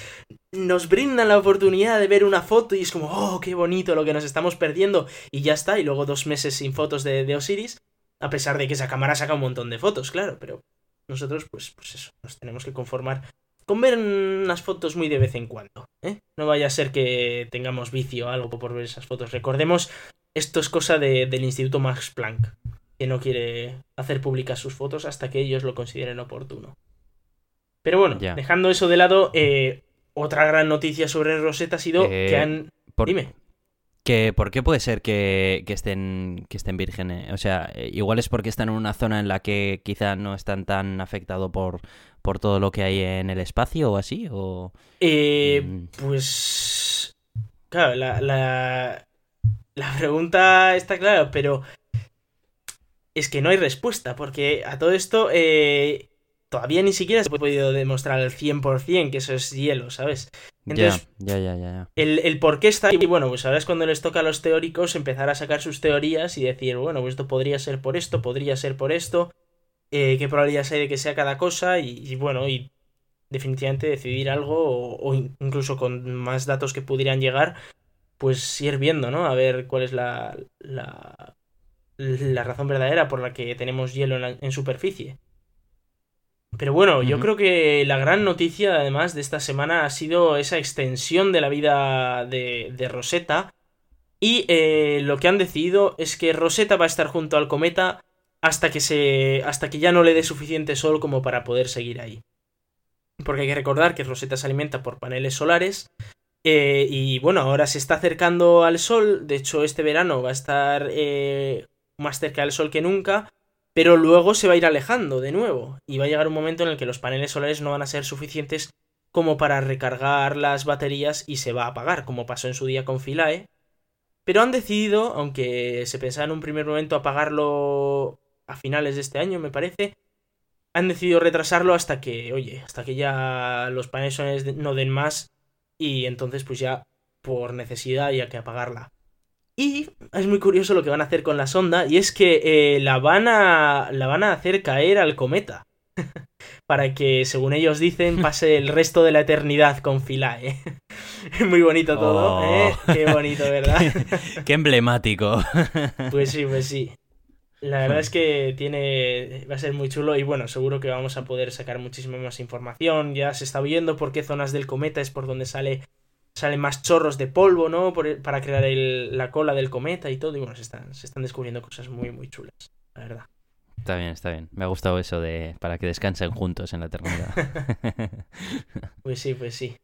nos brindan la oportunidad de ver una foto y es como, oh, qué bonito lo que nos estamos perdiendo y ya está, y luego dos meses sin fotos de, Osiris, a pesar de que esa cámara saca un montón de fotos, claro, pero nosotros pues, pues eso, nos tenemos que conformar con ver unas fotos muy de vez en cuando, ¿eh? No vaya a ser que tengamos vicio o algo por ver esas fotos. Recordemos, esto es cosa de- del Instituto Max Planck, que no quiere hacer públicas sus fotos hasta que ellos lo consideren oportuno. Pero bueno, Ya. dejando eso de lado, eh, otra gran noticia sobre Rosetta ha sido Eh, que han... por- Dime. Que, ¿Por qué puede ser que, que estén, que estén vírgenes? O sea, eh, igual es porque están en una zona en la que quizá no están tan afectados por, por todo lo que hay en el espacio o así, o... Eh, Mm. Pues... Claro, la, la, la pregunta está clara, pero es que no hay respuesta, porque a todo esto eh, todavía ni siquiera se ha podido demostrar al 100% que eso es hielo, ¿sabes? Entonces, ya, ya, ya, el, el por qué está ahí, bueno, pues ahora es cuando les toca a los teóricos empezar a sacar sus teorías y decir, bueno, pues esto podría ser por esto, podría ser por esto, eh, qué probabilidades hay de que sea cada cosa y, y bueno, y definitivamente decidir algo o, o in- incluso con más datos que pudieran llegar, pues ir viendo, ¿no? A ver cuál es la, la, la razón verdadera por la que tenemos hielo en, la- en superficie. Pero bueno, yo creo que la gran noticia además de esta semana ha sido esa extensión de la vida de, de Rosetta. Y eh, lo que han decidido es que Rosetta va a estar junto al cometa hasta que se. hasta que ya no le dé suficiente sol como para poder seguir ahí. Porque hay que recordar que Rosetta se alimenta por paneles solares. eh, y bueno, ahora se está acercando al sol. De hecho, este verano va a estar eh, más cerca del sol que nunca. pero luego se va a ir alejando de nuevo y va a llegar un momento en el que los paneles solares no van a ser suficientes como para recargar las baterías y se va a apagar, como pasó en su día con Philae. Pero han decidido, aunque se pensaba en un primer momento apagarlo a finales de este año, me parece, han decidido retrasarlo hasta que, oye, hasta que ya los paneles solares no den más y entonces pues ya por necesidad hay que apagarla. Y es muy curioso lo que van a hacer con la sonda y es que eh, la, van a, la van a hacer caer al cometa. para que, según ellos dicen, pase el resto de la eternidad con Philae. Muy bonito todo, ¿eh? Oh. Qué bonito, ¿verdad? Qué emblemático. Pues sí, pues sí. La verdad es que tiene. va a ser muy chulo y bueno, seguro que vamos a poder sacar muchísima más información. Ya se está viendo por qué zonas del cometa es por donde sale salen más chorros de polvo, ¿no? Por- para crear el- la cola del cometa y todo. Y bueno, se están, se están descubriendo cosas muy, muy chulas, la verdad. Está bien, está bien. Me ha gustado eso de para que descansen juntos en la eternidad. Pues sí, pues sí.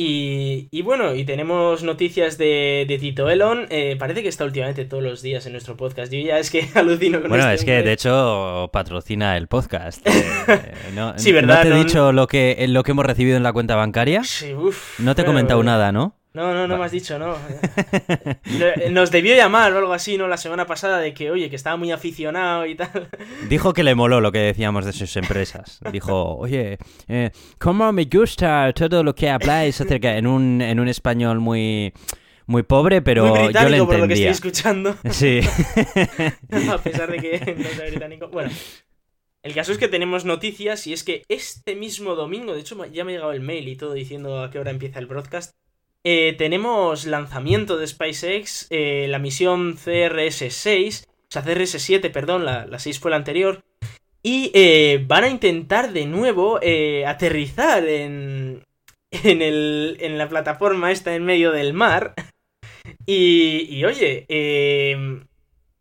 Y, y bueno, y tenemos noticias de, de Tito Elon. Eh, parece que está últimamente todos los días en nuestro podcast. Yo ya es que alucino con Bueno, este es que de hecho patrocina el podcast. Eh, no, Sí, ¿no ¿verdad? te he No- dicho lo que, lo que hemos recibido en la cuenta bancaria? Sí, uf, No te he bueno, comentado nada, ¿no? No, no, no me has dicho, no. Le- Nos debió llamar o algo así, ¿no? La semana pasada de que, oye, que estaba muy aficionado y tal. Dijo que le moló lo que decíamos de sus empresas. Dijo, oye, eh, ¿cómo me gusta todo lo que habláis acerca en un, en un español muy, muy pobre, pero muy yo le británico por lo que estoy entendía. escuchando. Sí. a pesar de que no sea británico. Bueno, el caso es que tenemos noticias y es que este mismo domingo, de hecho ya me ha llegado el mail y todo diciendo a qué hora empieza el broadcast, eh, tenemos lanzamiento de SpaceX, eh, la misión CRS-6, o sea, CRS-7, perdón, la, la 6 fue la anterior, y eh, van a intentar de nuevo aterrizar en, en, el, en la plataforma esta en medio del mar. Y, y oye, eh,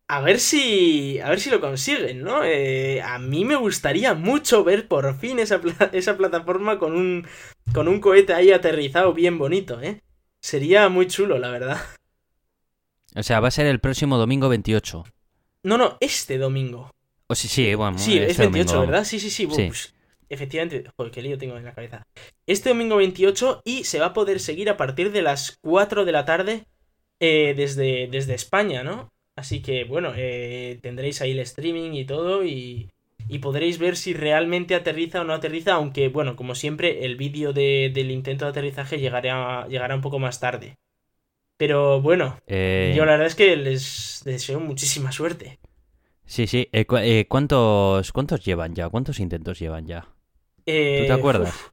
a ver si. A ver si lo consiguen, ¿no? A mí me gustaría mucho ver por fin esa, esa plataforma con un. con un cohete ahí aterrizado bien bonito, ¿eh? Sería muy chulo, la verdad. O sea, va a ser el próximo domingo 28. No, no, este domingo. O sí, sí, bueno. Sí, este es 28, domingo, vamos. ¿verdad? Sí, sí, sí. Sí. pues, efectivamente, joder, qué lío tengo en la cabeza. Este domingo 28 y se va a poder seguir a partir de las 4 de la tarde eh, desde, desde España, ¿no? Así que, bueno, eh, tendréis ahí el streaming y todo y, y podréis ver si realmente aterriza o no aterriza, aunque, bueno, como siempre, el vídeo de- del intento de aterrizaje llegará, llegará un poco más tarde. Pero bueno, Eh, yo la verdad es que les deseo muchísima suerte. Sí, sí. Eh, cu- eh, ¿cuántos, ¿Cuántos llevan ya? ¿Cuántos intentos llevan ya? Eh, ¿Tú te acuerdas? uf,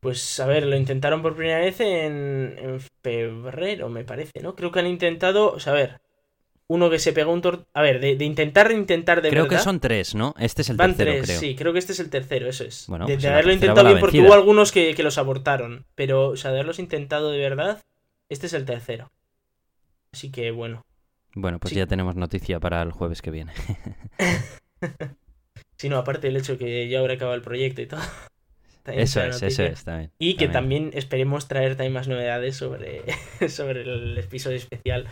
pues a ver, lo intentaron por primera vez en, en febrero, me parece, ¿no? Creo que han intentado, o sea, a ver, uno que se pegó un tor... A ver, de, de intentar, intentar de creo verdad. que son tres, ¿no? Este es el Van tercero, tres, creo. sí, creo que este es el tercero, eso es. Bueno, de, pues de haberlo intentado bien, porque hubo algunos que, que los abortaron. Pero, o sea, de haberlos intentado de verdad, este es el tercero. Así que bueno. Bueno, pues Sí. ya tenemos noticia para el jueves que viene. Si no, aparte del hecho que ya habrá acabado el proyecto y todo. Eso es, eso es, también. Y que También. también esperemos traer también más novedades sobre, sobre el episodio especial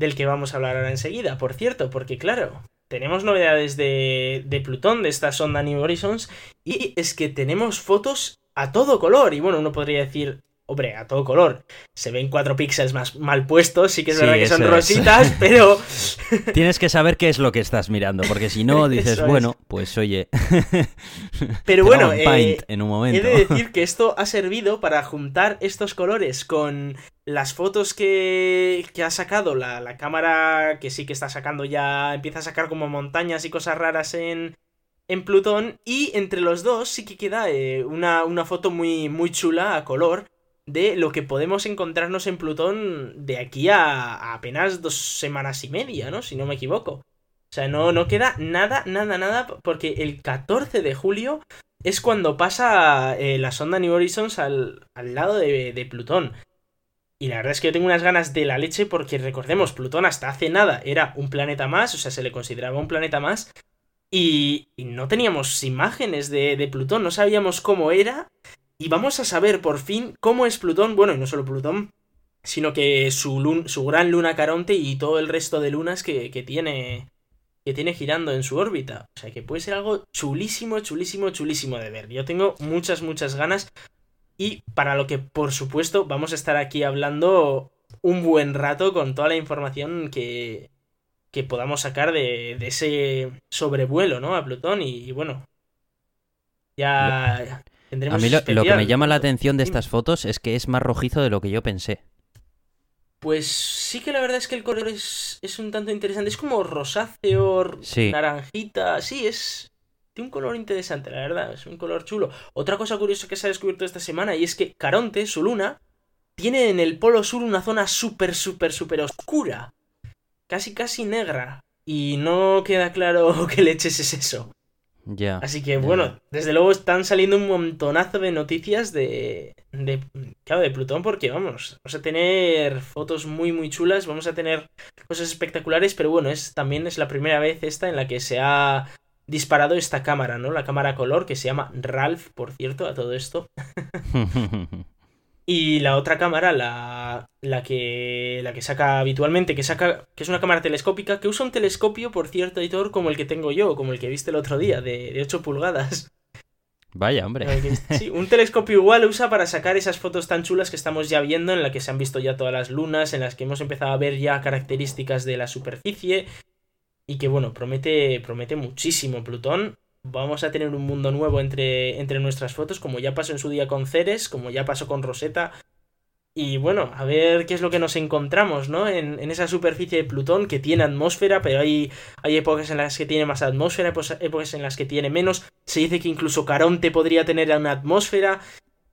del que vamos a hablar ahora enseguida. Por cierto, porque claro, tenemos novedades de, de Plutón, de esta sonda New Horizons, y es que tenemos fotos a todo color. Y bueno, uno podría decir, hombre, a todo color. Se ven cuatro píxeles más mal puestos, sí que es Sí, verdad que son es. rositas, pero Tienes que saber qué es lo que estás mirando, porque si no dices, Eso es. bueno, pues oye. Pero bueno, eh, en un He momento. de decir que esto ha servido para juntar estos colores con las fotos que, que ha sacado la, la cámara, que sí que está sacando ya, empieza a sacar como montañas y cosas raras en, en Plutón, y entre los dos sí que queda eh, una, una foto muy, muy chula a color de lo que podemos encontrarnos en Plutón de aquí a, apenas dos semanas y media, ¿no? Si no me equivoco. O sea, no, no queda nada, nada, nada, porque el 14 de julio es cuando pasa eh, la sonda New Horizons al, al lado de, de Plutón. Y la verdad es que yo tengo unas ganas de la leche porque recordemos, Plutón hasta hace nada era un planeta más, o sea, se le consideraba un planeta más. Y, y no teníamos imágenes de, de Plutón, no sabíamos cómo era. Y vamos a saber por fin cómo es Plutón, bueno, y no solo Plutón, sino que su, su gran luna Caronte y todo el resto de lunas que, que tiene que tiene girando en su órbita. O sea que puede ser algo chulísimo, chulísimo, chulísimo de ver. Yo tengo muchas, muchas ganas. Y para lo que, por supuesto, vamos a estar aquí hablando un buen rato con toda la información que, que podamos sacar de, de ese sobrevuelo, ¿no? A Plutón. Y, bueno, ya tendremos. A mí lo, lo que me llama la atención de estas fotos es que es más rojizo de lo que yo pensé. Pues sí que la verdad es que el color es, es un tanto interesante. Es como rosáceo, naranjita. Sí, es. Tiene un color interesante, la verdad. Es un color chulo. Otra cosa curiosa que se ha descubierto esta semana y es que Caronte, su luna, tiene en el polo sur una zona súper, súper, súper oscura. Casi, casi negra. Y no queda claro qué leches es eso. Así que bueno, desde luego están saliendo un montonazo de noticias de, de, claro, de Plutón porque vamos, vamos a tener fotos muy muy chulas, vamos a tener cosas espectaculares, pero bueno, es también es la primera vez esta en la que se ha disparado esta cámara, ¿no? La cámara color que se llama Ralph, por cierto, a todo esto. Y la otra cámara, la, la, que, la que saca habitualmente, que saca que es una cámara telescópica, que usa un telescopio, por cierto, editor, como el que tengo yo, como el que viste el otro día, de, de 8 pulgadas. Vaya, hombre. Sí, un telescopio igual usa para sacar esas fotos tan chulas que estamos ya viendo, en la que se han visto ya todas las lunas, en las que hemos empezado a ver ya características de la superficie. Y que bueno, promete, promete muchísimo Plutón vamos a tener un mundo nuevo entre, entre nuestras fotos, como ya pasó en su día con Ceres, como ya pasó con Rosetta. Y bueno, a ver qué es lo que nos encontramos, ¿no? En, esa superficie de Plutón que tiene atmósfera, pero hay, hay épocas en las que tiene más atmósfera, épocas en las que tiene menos. Se dice que incluso Caronte podría tener una atmósfera.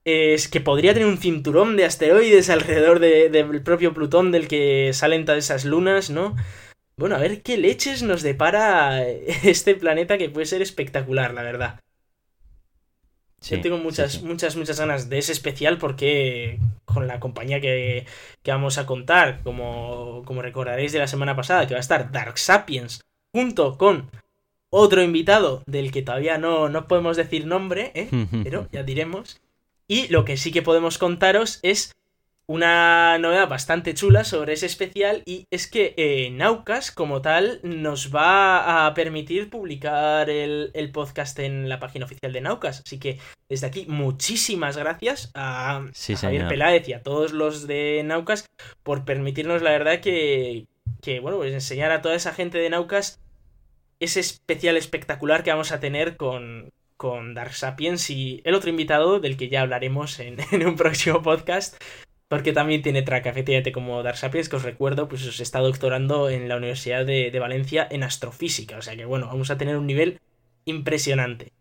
Es que podría tener un cinturón de asteroides alrededor del propio Plutón del que salen todas esas lunas, ¿no? Bueno, a ver qué leches nos depara este planeta que puede ser espectacular, la verdad. Yo tengo muchas, muchas, muchas ganas de ese especial porque con la compañía que, que vamos a contar, como, como recordaréis de la semana pasada, que va a estar Dark Sapiens, junto con otro invitado del que todavía no, no podemos decir nombre, ¿eh? pero ya diremos. Y lo que sí que podemos contaros es una novedad bastante chula sobre ese especial y es que eh, Naucas como tal nos va a permitir publicar el, podcast en la página oficial de Naucas. Así que desde aquí muchísimas gracias a, Javier Peláez y a todos los de Naucas por permitirnos la verdad que, que bueno, pues enseñar a toda esa gente de Naucas ese especial espectacular que vamos a tener con, con Dark Sapiens y el otro invitado del que ya hablaremos en, en un próximo podcast. Porque también tiene track, efectivamente, como Dark Sapiens, que os recuerdo, pues se está doctorando en la Universidad de, Valencia en astrofísica. O sea que, bueno, vamos a tener un nivel impresionante.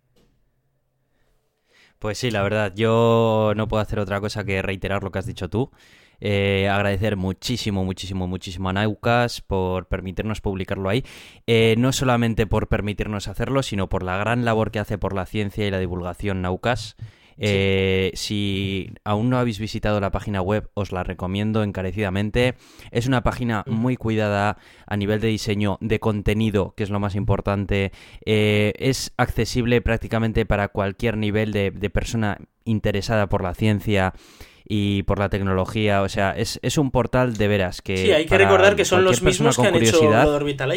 Pues sí, la verdad, yo no puedo hacer otra cosa que reiterar lo que has dicho tú. Eh, agradecer muchísimo, muchísimo, muchísimo a Naucas por permitirnos publicarlo ahí. Eh, no solamente por permitirnos hacerlo, sino por la gran labor que hace por la ciencia y la divulgación Naucas. Eh, si aún no habéis visitado la página web, os la recomiendo encarecidamente. Es una página muy cuidada a nivel de diseño, de contenido, que es lo más importante. Eh, es accesible prácticamente para cualquier nivel de, persona interesada por la ciencia y por la tecnología. O sea, es, un portal de veras que. Sí, hay que recordar que son los mismos que han hecho Orbita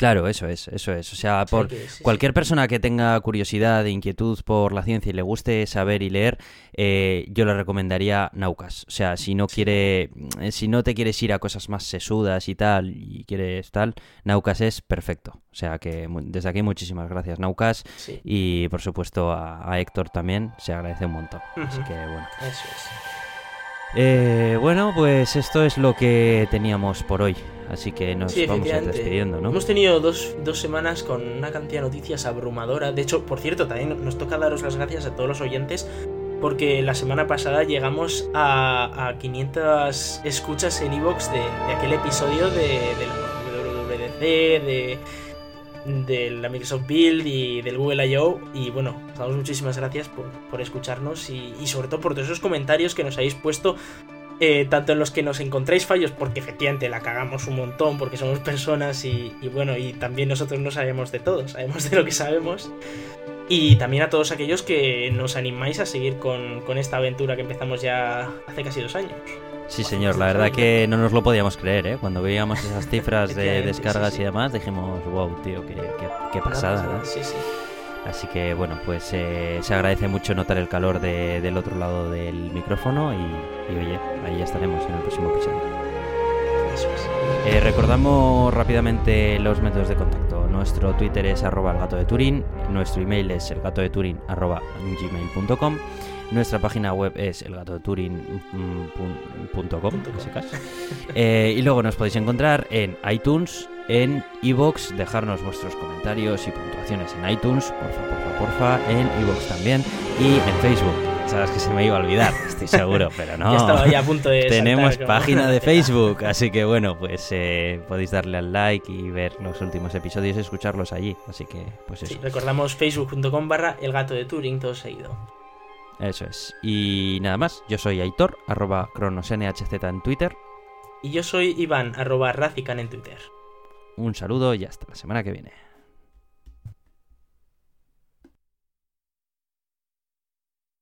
Claro, eso es, eso es. O sea, por cualquier persona que tenga curiosidad e inquietud por la ciencia y le guste saber y leer, eh, yo le recomendaría Naucas. O sea, si no quiere, eh, si no te quieres ir a cosas más sesudas y tal, y quieres tal, Naucas es perfecto. O sea que desde aquí muchísimas gracias, Naucas. Y por supuesto a, Héctor también, se agradece un montón. Así que bueno. Eso es. Eh, bueno, pues esto es lo que teníamos por hoy. Así que nos vamos a ir despidiendo, ¿no? Hemos tenido dos, semanas con una cantidad de noticias abrumadora. De hecho, por cierto, también nos toca daros las gracias a todos los oyentes porque la semana pasada llegamos a, 500 escuchas en Evox de, aquel episodio de, de la WWDC, de, de la Microsoft Build y del Google I.O. Y bueno, os damos muchísimas gracias por, escucharnos y, sobre todo por todos esos comentarios que nos habéis puesto eh, tanto en los que nos encontráis fallos, porque efectivamente la cagamos un montón, porque somos personas y, bueno, y también nosotros no sabemos de todo, sabemos de lo que sabemos. Y también a todos aquellos que nos animáis a seguir con, esta aventura que empezamos ya hace casi dos años. Sí, señor, la verdad que no nos lo podíamos creer, ¿eh? Cuando veíamos esas cifras de descargas y demás, dijimos, wow, tío, qué, qué, pasada, ¿no? Sí, sí. Así que bueno, pues eh, se agradece mucho notar el calor del otro lado del micrófono y, oye, ahí estaremos en el próximo episodio. Eso es. Eh, recordamos rápidamente los métodos de contacto. Nuestro Twitter es arroba el gato de Turín, nuestro email es el gato de Turín arroba gmail.com, nuestra página web es elgatodeturin.com, en ese caso. Eh, y luego nos podéis encontrar en iTunes, en iBox, dejarnos vuestros comentarios y puntuaciones en iTunes, porfa, porfa, porfa, en iBox también, y en Facebook. Sabes que se me iba a olvidar, estoy seguro, pero no. ya estaba ya a punto de. Tenemos página de Facebook, así que bueno, pues eh, podéis darle al like y ver los últimos episodios y escucharlos allí. Así que, pues eso. Sí, recordamos facebook.com barra el gato de Turing, todo seguido. Eso es. Y nada más, yo soy Aitor, arroba cronosnhz en Twitter. Y yo soy Iván, arroba Razican en Twitter. Un saludo y hasta la semana que viene.